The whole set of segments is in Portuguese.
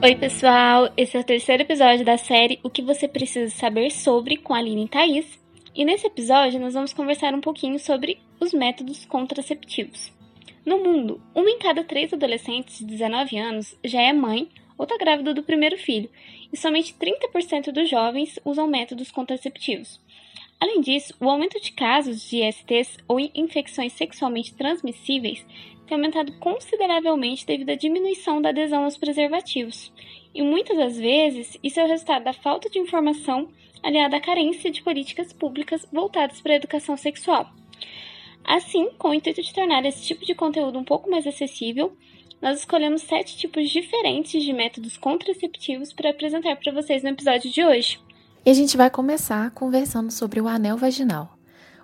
Oi, pessoal! Esse é o terceiro episódio da série O que você precisa saber sobre com a Aline e Thaís. E nesse episódio nós vamos conversar um pouquinho sobre os métodos contraceptivos. No mundo, uma em cada três adolescentes de 19 anos já é mãe ou está grávida do primeiro filho, e somente 30% dos jovens usam métodos contraceptivos. Além disso, o aumento de casos de ISTs ou infecções sexualmente transmissíveis tem aumentado consideravelmente devido à diminuição da adesão aos preservativos. E muitas das vezes, isso é o resultado da falta de informação aliada à carência de políticas públicas voltadas para a educação sexual. Assim, com o intuito de tornar esse tipo de conteúdo um pouco mais acessível, nós escolhemos sete tipos diferentes de métodos contraceptivos para apresentar para vocês no episódio de hoje. E a gente vai começar conversando sobre o anel vaginal.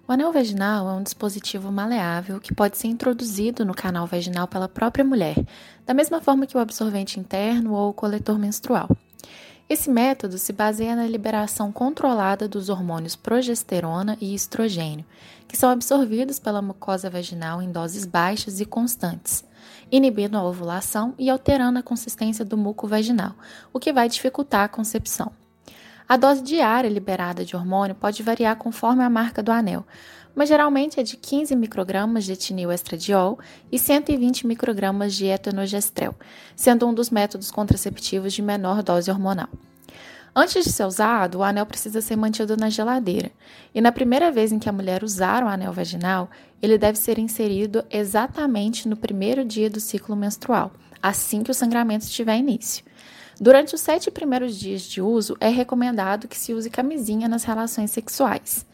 O anel vaginal é um dispositivo maleável que pode ser introduzido no canal vaginal pela própria mulher, da mesma forma que o absorvente interno ou o coletor menstrual. Esse método se baseia na liberação controlada dos hormônios progesterona e estrogênio, que são absorvidos pela mucosa vaginal em doses baixas e constantes, inibindo a ovulação e alterando a consistência do muco vaginal, o que vai dificultar a concepção. A dose diária liberada de hormônio pode variar conforme a marca do anel, mas geralmente é de 15 microgramas de etinil estradiol e 120 microgramas de etanogestrel, sendo um dos métodos contraceptivos de menor dose hormonal. Antes de ser usado, o anel precisa ser mantido na geladeira, e na primeira vez em que a mulher usar o anel vaginal, ele deve ser inserido exatamente no primeiro dia do ciclo menstrual, assim que o sangramento tiver início. Durante os sete primeiros dias de uso, é recomendado que se use camisinha nas relações sexuais.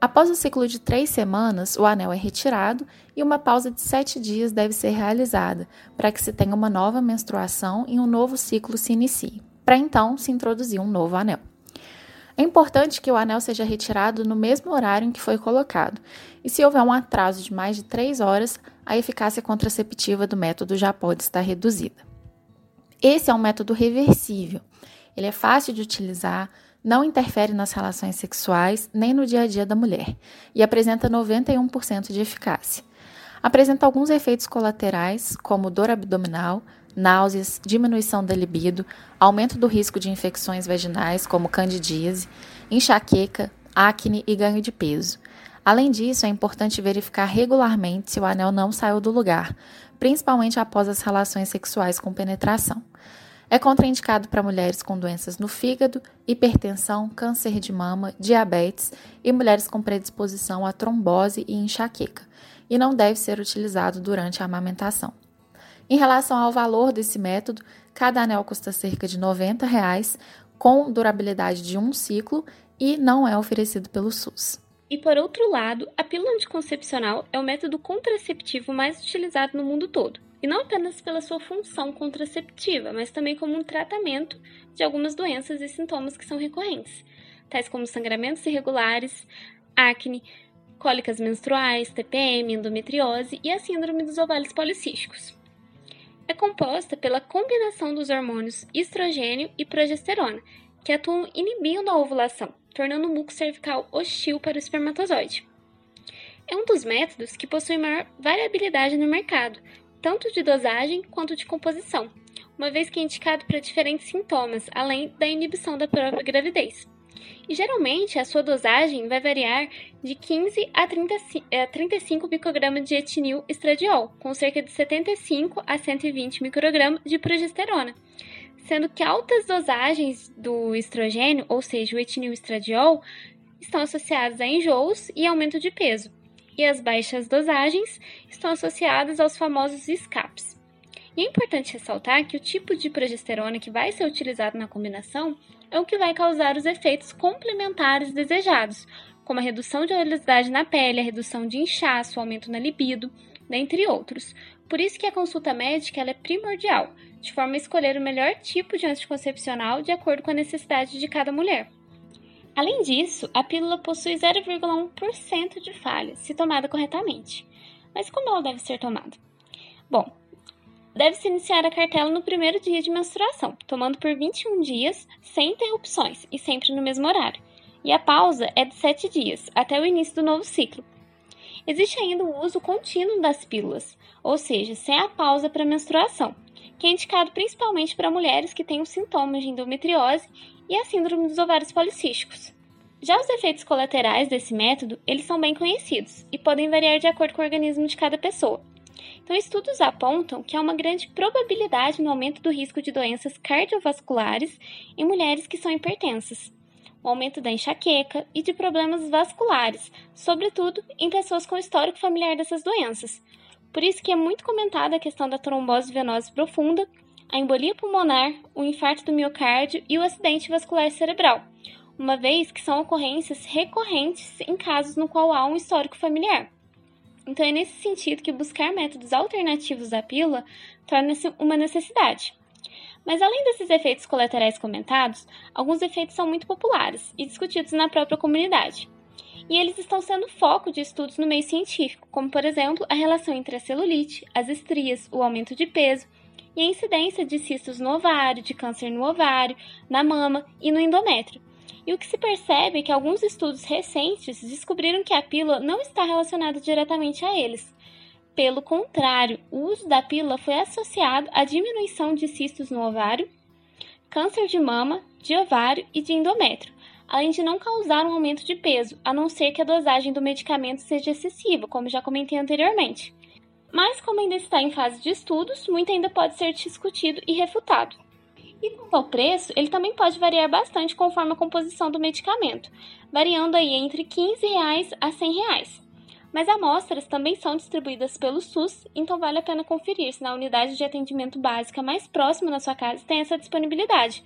Após o ciclo de três semanas, o anel é retirado e uma pausa de sete dias deve ser realizada para que se tenha uma nova menstruação e um novo ciclo se inicie, para então se introduzir um novo anel. É importante que o anel seja retirado no mesmo horário em que foi colocado, e se houver um atraso de mais de três horas, a eficácia contraceptiva do método já pode estar reduzida. Esse é um método reversível. Ele é fácil de utilizar, não interfere nas relações sexuais nem no dia a dia da mulher e apresenta 91% de eficácia. Apresenta alguns efeitos colaterais, como dor abdominal, náuseas, diminuição da libido, aumento do risco de infecções vaginais, como candidíase, enxaqueca, acne e ganho de peso. Além disso, é importante verificar regularmente se o anel não saiu do lugar, principalmente após as relações sexuais com penetração. É contraindicado para mulheres com doenças no fígado, hipertensão, câncer de mama, diabetes e mulheres com predisposição a trombose e enxaqueca, e não deve ser utilizado durante a amamentação. Em relação ao valor desse método, cada anel custa cerca de 90 reais, com durabilidade de um ciclo e não é oferecido pelo SUS. E por outro lado, a pílula anticoncepcional é o método contraceptivo mais utilizado no mundo todo, e não apenas pela sua função contraceptiva, mas também como um tratamento de algumas doenças e sintomas que são recorrentes, tais como sangramentos irregulares, acne, cólicas menstruais, TPM, endometriose e a síndrome dos ovários policísticos. É composta pela combinação dos hormônios estrogênio e progesterona, que atuam inibindo a ovulação, tornando o muco cervical hostil para o espermatozoide. É um dos métodos que possui maior variabilidade no mercado, tanto de dosagem quanto de composição, uma vez que é indicado para diferentes sintomas, além da inibição da própria gravidez. E geralmente a sua dosagem vai variar de 15 a, 30, a 35 microgramas de etinil estradiol, com cerca de 75 a 120 microgramas de progesterona, sendo que altas dosagens do estrogênio, ou seja, o etinil estradiol, estão associadas a enjoos e aumento de peso, e as baixas dosagens estão associadas aos famosos escapes. E é importante ressaltar que o tipo de progesterona que vai ser utilizado na combinação é o que vai causar os efeitos complementares desejados, como a redução de oleosidade na pele, a redução de inchaço, o aumento na libido, dentre outros. Por isso que a consulta médica é primordial, de forma a escolher o melhor tipo de anticoncepcional de acordo com a necessidade de cada mulher. Além disso, a pílula possui 0,1% de falhas se tomada corretamente. Mas como ela deve ser tomada? Bom, deve-se iniciar a cartela no primeiro dia de menstruação, tomando por 21 dias, sem interrupções e sempre no mesmo horário. E a pausa é de 7 dias, até o início do novo ciclo. Existe ainda o uso contínuo das pílulas, ou seja, sem a pausa para menstruação, que é indicado principalmente para mulheres que têm os sintomas de endometriose e a síndrome dos ovários policísticos. Já os efeitos colaterais desse método, eles são bem conhecidos e podem variar de acordo com o organismo de cada pessoa. Então, estudos apontam que há uma grande probabilidade no aumento do risco de doenças cardiovasculares em mulheres que são hipertensas, o aumento da enxaqueca e de problemas vasculares, sobretudo em pessoas com histórico familiar dessas doenças. Por isso que é muito comentada a questão da trombose venosa profunda, a embolia pulmonar, o infarto do miocárdio e o acidente vascular cerebral, uma vez que são ocorrências recorrentes em casos no qual há um histórico familiar. Então é nesse sentido que buscar métodos alternativos à pílula torna-se uma necessidade. Mas além desses efeitos colaterais comentados, alguns efeitos são muito populares e discutidos na própria comunidade. E eles estão sendo foco de estudos no meio científico, como por exemplo a relação entre a celulite, as estrias, o aumento de peso e a incidência de cistos no ovário, de câncer no ovário, na mama e no endométrio, e o que se percebe é que alguns estudos recentes descobriram que a pílula não está relacionada diretamente a eles. Pelo contrário, o uso da pílula foi associado à diminuição de cistos no ovário, câncer de mama, de ovário e de endométrio, além de não causar um aumento de peso, a não ser que a dosagem do medicamento seja excessiva, como já comentei anteriormente. Mas, como ainda está em fase de estudos, muito ainda pode ser discutido e refutado. E quanto ao preço, ele também pode variar bastante conforme a composição do medicamento, variando aí entre 15 reais a 100 reais. Mas amostras também são distribuídas pelo SUS, então vale a pena conferir se na unidade de atendimento básica mais próxima da sua casa tem essa disponibilidade,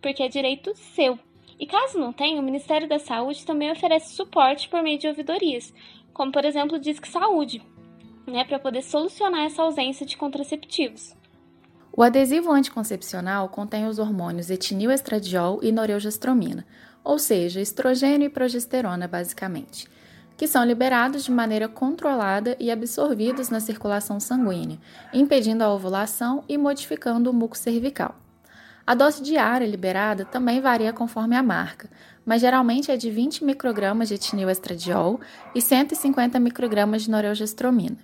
porque é direito seu. E caso não tenha, o Ministério da Saúde também oferece suporte por meio de ouvidorias, como por exemplo o Disque Saúde, né, para poder solucionar essa ausência de contraceptivos. O adesivo anticoncepcional contém os hormônios etinilestradiol e norelgestromina, ou seja, estrogênio e progesterona basicamente, que são liberados de maneira controlada e absorvidos na circulação sanguínea, impedindo a ovulação e modificando o muco cervical. A dose diária liberada também varia conforme a marca, mas geralmente é de 20 microgramas de etinilestradiol e 150 microgramas de norelgestromina.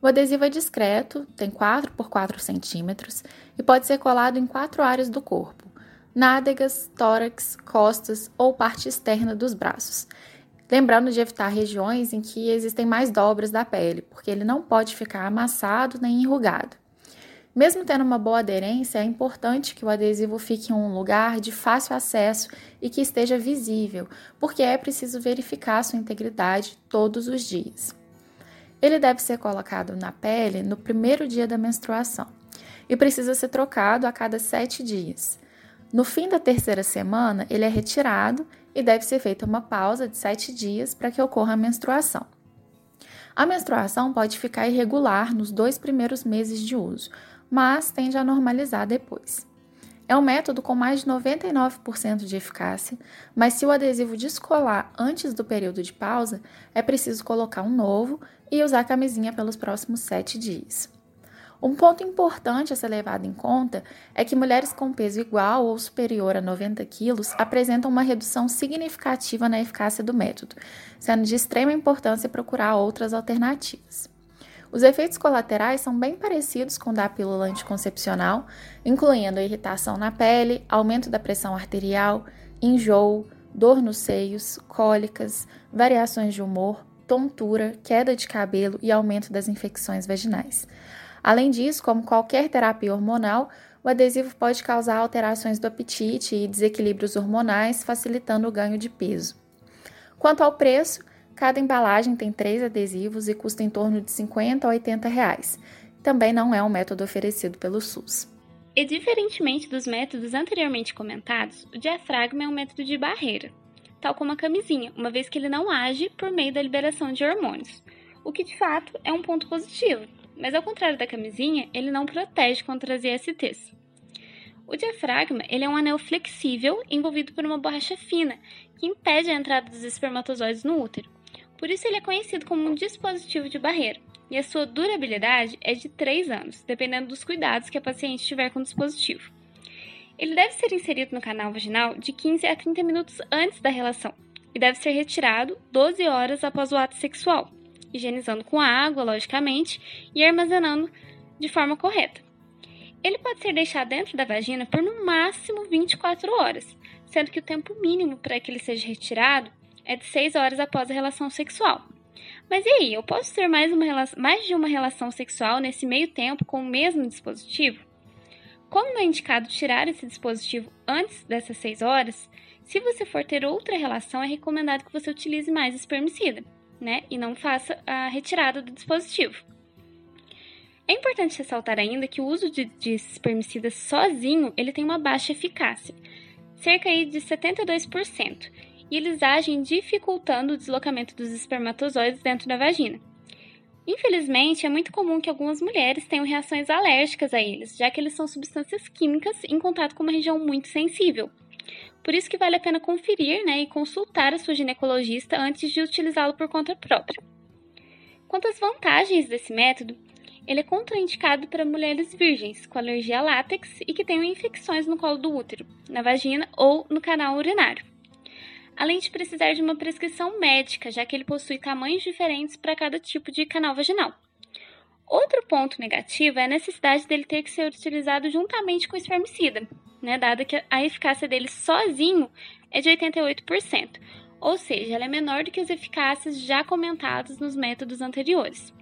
O adesivo é discreto, tem 4 por 4 centímetros e pode ser colado em quatro áreas do corpo: nádegas, tórax, costas ou parte externa dos braços. Lembrando de evitar regiões em que existem mais dobras da pele, porque ele não pode ficar amassado nem enrugado. Mesmo tendo uma boa aderência, é importante que o adesivo fique em um lugar de fácil acesso e que esteja visível, porque é preciso verificar sua integridade todos os dias. Ele deve ser colocado na pele no primeiro dia da menstruação e precisa ser trocado a cada sete dias. No fim da terceira semana, ele é retirado e deve ser feita uma pausa de sete dias para que ocorra a menstruação. A menstruação pode ficar irregular nos dois primeiros meses de uso, mas tende a normalizar depois. É um método com mais de 99% de eficácia, mas se o adesivo descolar antes do período de pausa, é preciso colocar um novo e usar a camisinha pelos próximos 7 dias. Um ponto importante a ser levado em conta é que mulheres com peso igual ou superior a 90 quilos apresentam uma redução significativa na eficácia do método, sendo de extrema importância procurar outras alternativas. Os efeitos colaterais são bem parecidos com o da pílula anticoncepcional, incluindo irritação na pele, aumento da pressão arterial, enjoo, dor nos seios, cólicas, variações de humor, tontura, queda de cabelo e aumento das infecções vaginais. Além disso, como qualquer terapia hormonal, o adesivo pode causar alterações do apetite e desequilíbrios hormonais, facilitando o ganho de peso. Quanto ao preço, Cada embalagem tem três adesivos e custa em torno de 50 a 80 reais. Também não é um método oferecido pelo SUS. E diferentemente dos métodos anteriormente comentados, o diafragma é um método de barreira, tal como a camisinha, uma vez que ele não age por meio da liberação de hormônios, o que de fato é um ponto positivo, mas ao contrário da camisinha, ele não protege contra as ISTs. O diafragma ele é um anel flexível envolvido por uma borracha fina que impede a entrada dos espermatozoides no útero. Por isso ele é conhecido como um dispositivo de barreira, e a sua durabilidade é de 3 anos, dependendo dos cuidados que a paciente tiver com o dispositivo. Ele deve ser inserido no canal vaginal de 15 a 30 minutos antes da relação e deve ser retirado 12 horas após o ato sexual, higienizando com água, logicamente, e armazenando de forma correta. Ele pode ser deixado dentro da vagina por no máximo 24 horas, sendo que o tempo mínimo para que ele seja retirado é de 6 horas após a relação sexual. Mas e aí, eu posso ter mais, uma, mais de uma relação sexual nesse meio tempo com o mesmo dispositivo? Como não é indicado tirar esse dispositivo antes dessas 6 horas, se você for ter outra relação, é recomendado que você utilize mais espermicida, né? E não faça a retirada do dispositivo. É importante ressaltar ainda que o uso de, de espermicida sozinho ele tem uma baixa eficácia, cerca de 72%, e eles agem dificultando o deslocamento dos espermatozoides dentro da vagina. Infelizmente, é muito comum que algumas mulheres tenham reações alérgicas a eles, já que eles são substâncias químicas em contato com uma região muito sensível. Por isso que vale a pena conferir né, e consultar a sua ginecologista antes de utilizá-lo por conta própria. Quanto às vantagens desse método, ele é contraindicado para mulheres virgens com alergia a látex e que tenham infecções no colo do útero, na vagina ou no canal urinário além de precisar de uma prescrição médica, já que ele possui tamanhos diferentes para cada tipo de canal vaginal. Outro ponto negativo é a necessidade dele ter que ser utilizado juntamente com o espermicida, né, dada que a eficácia dele sozinho é de 88%, ou seja, ela é menor do que as eficácias já comentadas nos métodos anteriores.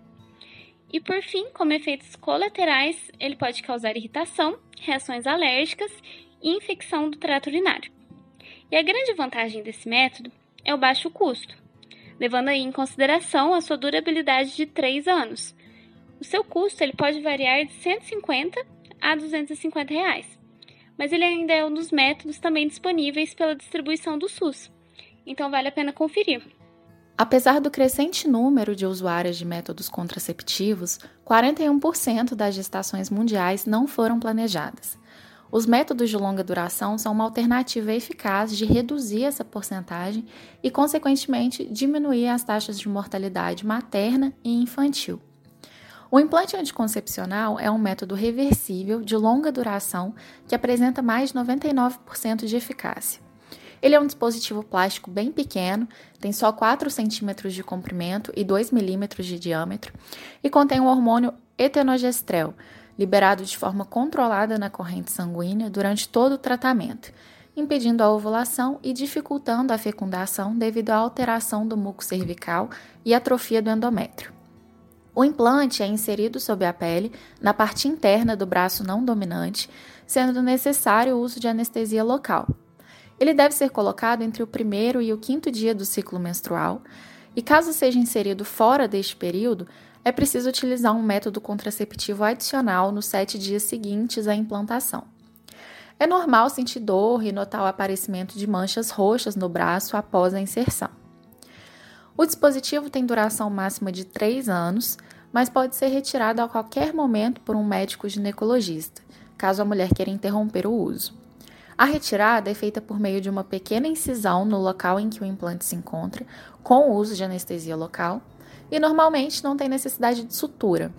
E por fim, como efeitos colaterais, ele pode causar irritação, reações alérgicas e infecção do trato urinário. E a grande vantagem desse método é o baixo custo, levando aí em consideração a sua durabilidade de 3 anos. O seu custo ele pode variar de 150 a 250 reais, mas ele ainda é um dos métodos também disponíveis pela distribuição do SUS, então vale a pena conferir. Apesar do crescente número de usuárias de métodos contraceptivos, 41% das gestações mundiais não foram planejadas. Os métodos de longa duração são uma alternativa eficaz de reduzir essa porcentagem e, consequentemente, diminuir as taxas de mortalidade materna e infantil. O implante anticoncepcional é um método reversível de longa duração que apresenta mais de 99% de eficácia. Ele é um dispositivo plástico bem pequeno, tem só 4 centímetros de comprimento e 2 milímetros de diâmetro e contém o hormônio etenogestrel, liberado de forma controlada na corrente sanguínea durante todo o tratamento, impedindo a ovulação e dificultando a fecundação devido à alteração do muco cervical e atrofia do endométrio. O implante é inserido sob a pele, na parte interna do braço não dominante, sendo necessário o uso de anestesia local. Ele deve ser colocado entre o primeiro e o quinto dia do ciclo menstrual, e caso seja inserido fora deste período, é preciso utilizar um método contraceptivo adicional nos sete dias seguintes à implantação. É normal sentir dor e notar o aparecimento de manchas roxas no braço após a inserção. O dispositivo tem duração máxima de 3 anos, mas pode ser retirado a qualquer momento por um médico ginecologista, caso a mulher queira interromper o uso. A retirada é feita por meio de uma pequena incisão no local em que o implante se encontra, com o uso de anestesia local, e normalmente não tem necessidade de sutura.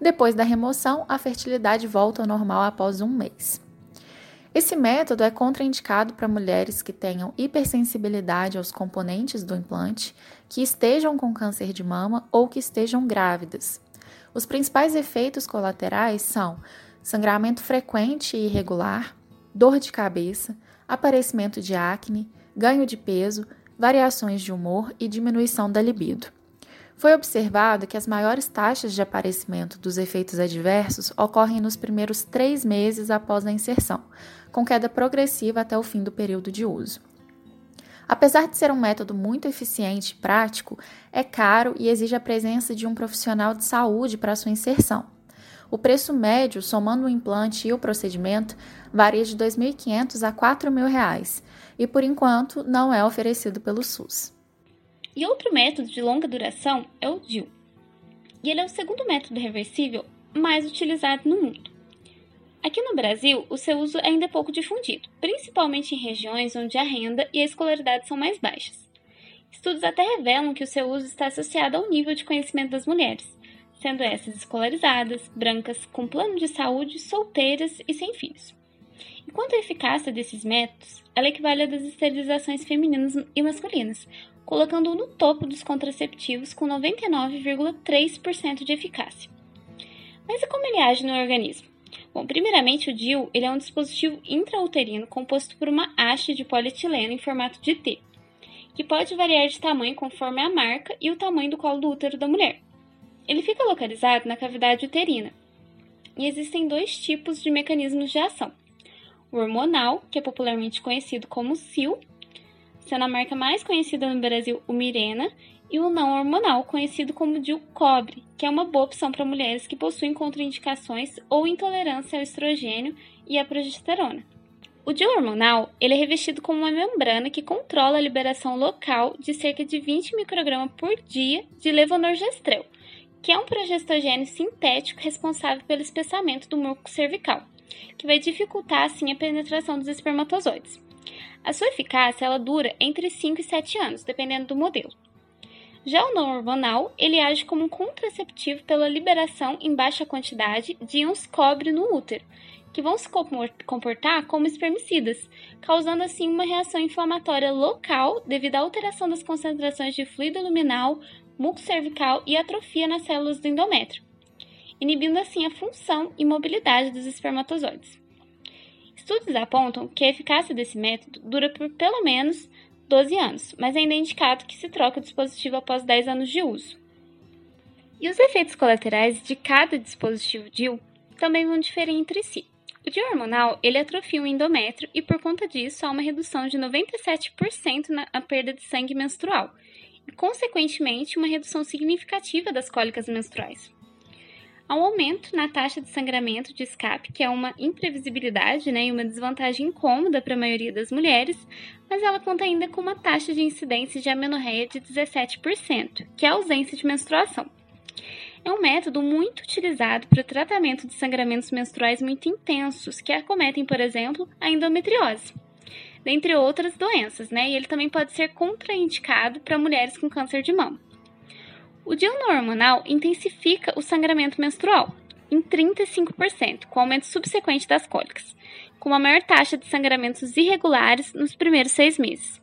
Depois da remoção, a fertilidade volta ao normal após um mês. Esse método é contraindicado para mulheres que tenham hipersensibilidade aos componentes do implante, que estejam com câncer de mama ou que estejam grávidas. Os principais efeitos colaterais são sangramento frequente e irregular, dor de cabeça, aparecimento de acne, ganho de peso, variações de humor e diminuição da libido. Foi observado que as maiores taxas de aparecimento dos efeitos adversos ocorrem nos primeiros três meses após a inserção, com queda progressiva até o fim do período de uso. Apesar de ser um método muito eficiente e prático, é caro e exige a presença de um profissional de saúde para sua inserção. O preço médio, somando o implante e o procedimento, varia de R$ 2.500 a R$ 4.000 e, por enquanto, não é oferecido pelo SUS. E outro método de longa duração é o DIL. E ele é o segundo método reversível mais utilizado no mundo. Aqui no Brasil, o seu uso ainda é pouco difundido, principalmente em regiões onde a renda e a escolaridade são mais baixas. Estudos até revelam que o seu uso está associado ao nível de conhecimento das mulheres, sendo essas escolarizadas, brancas, com plano de saúde, solteiras e sem filhos. Enquanto a eficácia desses métodos, ela equivale à das esterilizações femininas e masculinas, colocando-o no topo dos contraceptivos com 99,3% de eficácia. Mas e como ele age no organismo? Bom, primeiramente o DIU ele é um dispositivo intrauterino composto por uma haste de polietileno em formato de T, que pode variar de tamanho conforme a marca e o tamanho do colo do útero da mulher. Ele fica localizado na cavidade uterina. E existem dois tipos de mecanismos de ação. O hormonal, que é popularmente conhecido como SIL, sendo a marca mais conhecida no Brasil o Mirena, e o não hormonal, conhecido como DIU cobre, que é uma boa opção para mulheres que possuem contraindicações ou intolerância ao estrogênio e à progesterona. O DIU hormonal ele é revestido com uma membrana que controla a liberação local de cerca de 20 microgramas por dia de levonorgestrel, que é um progestogênio sintético responsável pelo espessamento do muco cervical, que vai dificultar assim a penetração dos espermatozoides. A sua eficácia ela dura entre 5 e 7 anos, dependendo do modelo. Já o não hormonal, ele age como um contraceptivo pela liberação em baixa quantidade de íons cobre no útero, que vão se comportar como espermicidas, causando assim uma reação inflamatória local devido à alteração das concentrações de fluido luminal, muco cervical e atrofia nas células do endométrio, inibindo assim a função e mobilidade dos espermatozoides. Estudos apontam que a eficácia desse método dura por pelo menos 12 anos, mas ainda é indicado que se troque o dispositivo após 10 anos de uso. E os efeitos colaterais de cada dispositivo DIU também vão diferir entre si. O DIU hormonal ele atrofia o endométrio e por conta disso há uma redução de 97% na perda de sangue menstrual consequentemente, uma redução significativa das cólicas menstruais. Há um aumento na taxa de sangramento de escape, que é uma imprevisibilidade né, e uma desvantagem incômoda para a maioria das mulheres, mas ela conta ainda com uma taxa de incidência de amenorreia de 17%, que é a ausência de menstruação. É um método muito utilizado para o tratamento de sangramentos menstruais muito intensos, que acometem, por exemplo, a endometriose, dentre outras doenças, né? E ele também pode ser contraindicado para mulheres com câncer de mama. O diurno hormonal intensifica o sangramento menstrual em 35%, com aumento subsequente das cólicas, com uma maior taxa de sangramentos irregulares nos primeiros seis meses.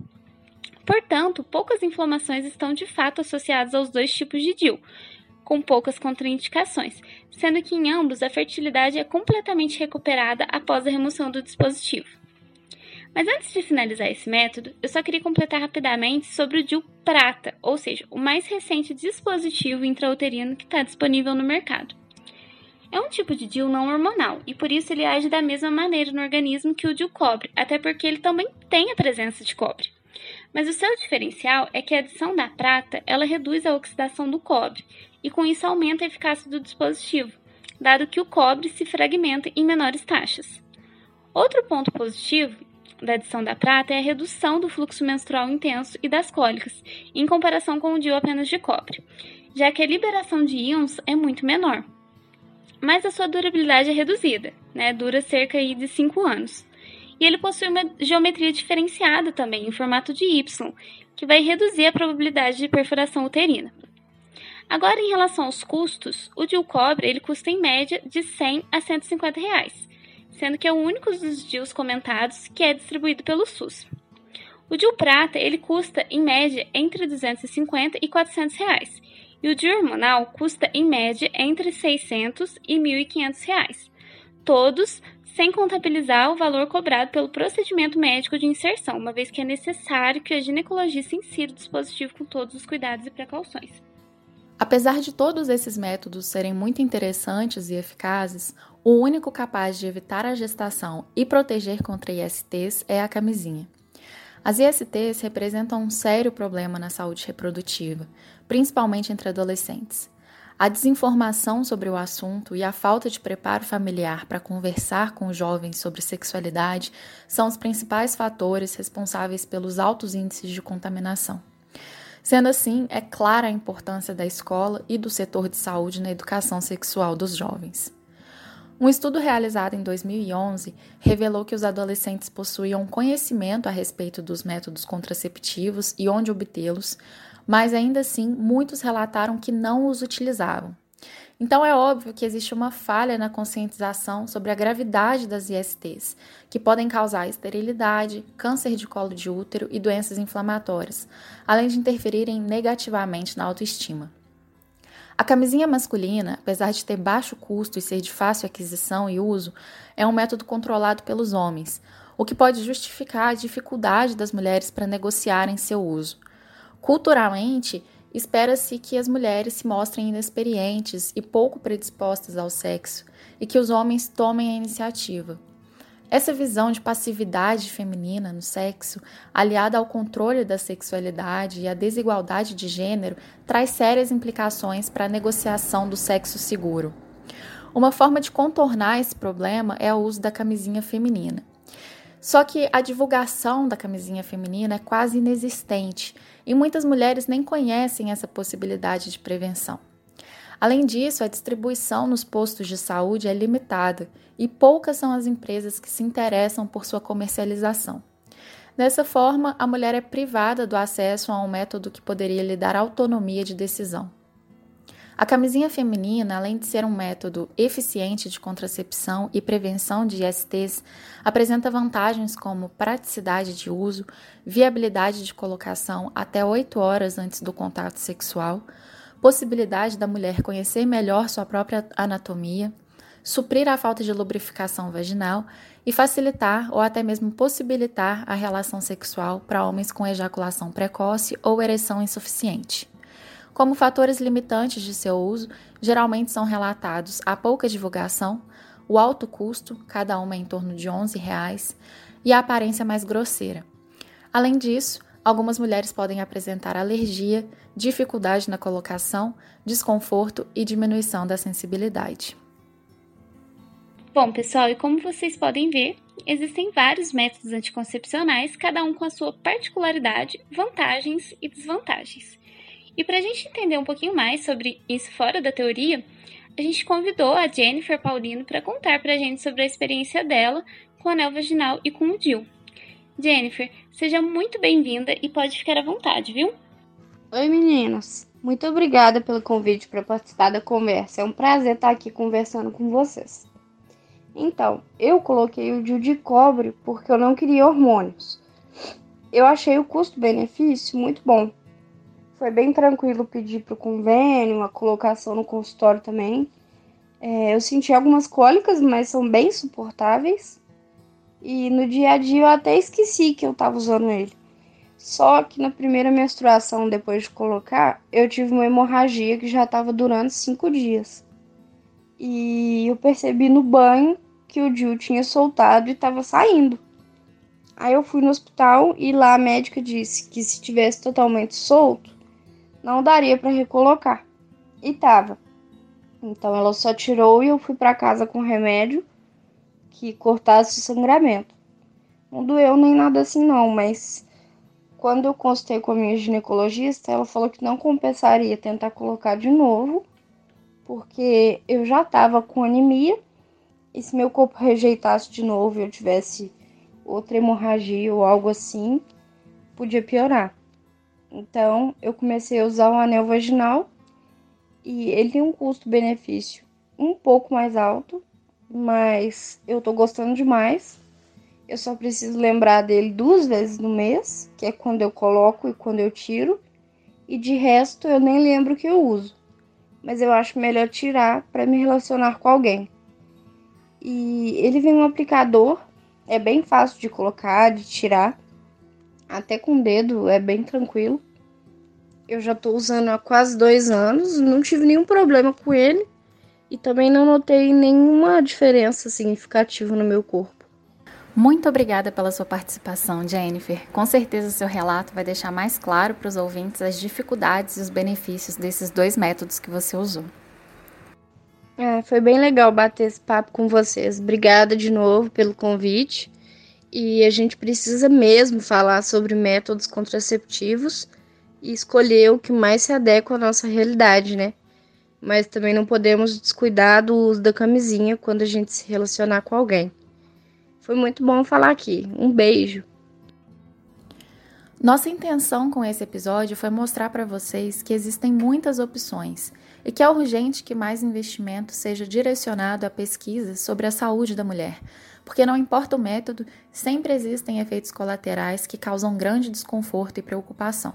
Portanto, poucas inflamações estão de fato associadas aos dois tipos de DIL, com poucas contraindicações, sendo que em ambos a fertilidade é completamente recuperada após a remoção do dispositivo. Mas antes de finalizar esse método, eu só queria completar rapidamente sobre o DIU prata, ou seja, o mais recente dispositivo intrauterino que está disponível no mercado. É um tipo de DIU não hormonal e por isso ele age da mesma maneira no organismo que o DIU cobre, até porque ele também tem a presença de cobre. Mas o seu diferencial é que a adição da prata ela reduz a oxidação do cobre e com isso aumenta a eficácia do dispositivo, dado que o cobre se fragmenta em menores taxas. Outro ponto positivo da adição da prata é a redução do fluxo menstrual intenso e das cólicas, em comparação com o DIU apenas de cobre, já que a liberação de íons é muito menor. Mas a sua durabilidade é reduzida, né? dura cerca de 5 anos. E ele possui uma geometria diferenciada também, em formato de Y, que vai reduzir a probabilidade de perfuração uterina. Agora, em relação aos custos, o DIU cobre ele custa em média de 100 a 150 reais, sendo que é o único dos DIUs comentados que é distribuído pelo SUS. O DIU prata ele custa em média entre 250 e 400 reais, e o DIU hormonal custa em média entre 600 e 1.500 reais, todos sem contabilizar o valor cobrado pelo procedimento médico de inserção, uma vez que é necessário que a ginecologista insira o dispositivo com todos os cuidados e precauções. Apesar de todos esses métodos serem muito interessantes e eficazes, o único capaz de evitar a gestação e proteger contra ISTs é a camisinha. As ISTs representam um sério problema na saúde reprodutiva, principalmente entre adolescentes. A desinformação sobre o assunto e a falta de preparo familiar para conversar com jovens sobre sexualidade são os principais fatores responsáveis pelos altos índices de contaminação. Sendo assim, é clara a importância da escola e do setor de saúde na educação sexual dos jovens. Um estudo realizado em 2011 revelou que os adolescentes possuíam conhecimento a respeito dos métodos contraceptivos e onde obtê-los, mas ainda assim muitos relataram que não os utilizavam. Então é óbvio que existe uma falha na conscientização sobre a gravidade das ISTs, que podem causar esterilidade, câncer de colo de útero e doenças inflamatórias, além de interferirem negativamente na autoestima. A camisinha masculina, apesar de ter baixo custo e ser de fácil aquisição e uso, é um método controlado pelos homens, o que pode justificar a dificuldade das mulheres para negociarem seu uso. Culturalmente, espera-se que as mulheres se mostrem inexperientes e pouco predispostas ao sexo e que os homens tomem a iniciativa. Essa visão de passividade feminina no sexo, aliada ao controle da sexualidade e à desigualdade de gênero, traz sérias implicações para a negociação do sexo seguro. Uma forma de contornar esse problema é o uso da camisinha feminina. Só que a divulgação da camisinha feminina é quase inexistente e muitas mulheres nem conhecem essa possibilidade de prevenção. Além disso, a distribuição nos postos de saúde é limitada e poucas são as empresas que se interessam por sua comercialização. Dessa forma, a mulher é privada do acesso a um método que poderia lhe dar autonomia de decisão. A camisinha feminina, além de ser um método eficiente de contracepção e prevenção de ISTs, apresenta vantagens como praticidade de uso, viabilidade de colocação até 8 horas antes do contato sexual, possibilidade da mulher conhecer melhor sua própria anatomia, suprir a falta de lubrificação vaginal e facilitar ou até mesmo possibilitar a relação sexual para homens com ejaculação precoce ou ereção insuficiente. Como fatores limitantes de seu uso, geralmente são relatados a pouca divulgação, o alto custo, cada uma é em torno de 11 reais, e a aparência mais grosseira. Além disso, algumas mulheres podem apresentar alergia, dificuldade na colocação, desconforto e diminuição da sensibilidade. Bom, pessoal, e como vocês podem ver, existem vários métodos anticoncepcionais, cada um com a sua particularidade, vantagens e desvantagens. E para a gente entender um pouquinho mais sobre isso fora da teoria, a gente convidou a Jennifer Paulino para contar para a gente sobre a experiência dela com o anel vaginal e com o DIL. Jennifer, seja muito bem-vinda e pode ficar à vontade, viu? Oi, meninas. Muito obrigada pelo convite para participar da conversa. É um prazer estar aqui conversando com vocês. Então, eu coloquei o DIL de cobre porque eu não queria hormônios. Eu achei o custo-benefício muito bom foi bem tranquilo pedir para o convênio, a colocação no consultório também. É, eu senti algumas cólicas, mas são bem suportáveis. E no dia a dia eu até esqueci que eu estava usando ele. Só que na primeira menstruação, depois de colocar, eu tive uma hemorragia que já estava durando cinco dias. E eu percebi no banho que o DIU tinha soltado e estava saindo. Aí eu fui no hospital e lá a médica disse que se tivesse totalmente solto, não daria para recolocar. E tava. Então ela só tirou e eu fui para casa com remédio que cortasse o sangramento. Não doeu nem nada assim não, mas quando eu consultei com a minha ginecologista, ela falou que não compensaria tentar colocar de novo, porque eu já estava com anemia e se meu corpo rejeitasse de novo e eu tivesse outra hemorragia ou algo assim, podia piorar. Então, eu comecei a usar o anel vaginal e ele tem um custo-benefício um pouco mais alto, mas eu tô gostando demais. Eu só preciso lembrar dele duas vezes no mês, que é quando eu coloco e quando eu tiro, e de resto eu nem lembro que eu uso. Mas eu acho melhor tirar para me relacionar com alguém. E ele vem um aplicador, é bem fácil de colocar, de tirar até com o dedo é bem tranquilo. Eu já estou usando há quase dois anos, não tive nenhum problema com ele e também não notei nenhuma diferença significativa no meu corpo. Muito obrigada pela sua participação, Jennifer. Com certeza seu relato vai deixar mais claro para os ouvintes as dificuldades e os benefícios desses dois métodos que você usou. É, foi bem legal bater esse papo com vocês. Obrigada de novo pelo convite e a gente precisa mesmo falar sobre métodos contraceptivos e escolher o que mais se adequa à nossa realidade, né? Mas também não podemos descuidar do uso da camisinha quando a gente se relacionar com alguém. Foi muito bom falar aqui. Um beijo. Nossa intenção com esse episódio foi mostrar para vocês que existem muitas opções e que é urgente que mais investimento seja direcionado a pesquisas sobre a saúde da mulher, porque não importa o método, sempre existem efeitos colaterais que causam grande desconforto e preocupação.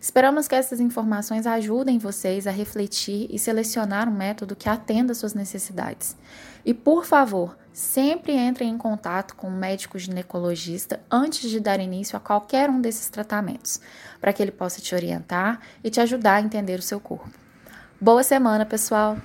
Esperamos que essas informações ajudem vocês a refletir e selecionar um método que atenda às suas necessidades. E por favor, sempre entrem em contato com um médico ginecologista antes de dar início a qualquer um desses tratamentos, para que ele possa te orientar e te ajudar a entender o seu corpo. Boa semana, pessoal!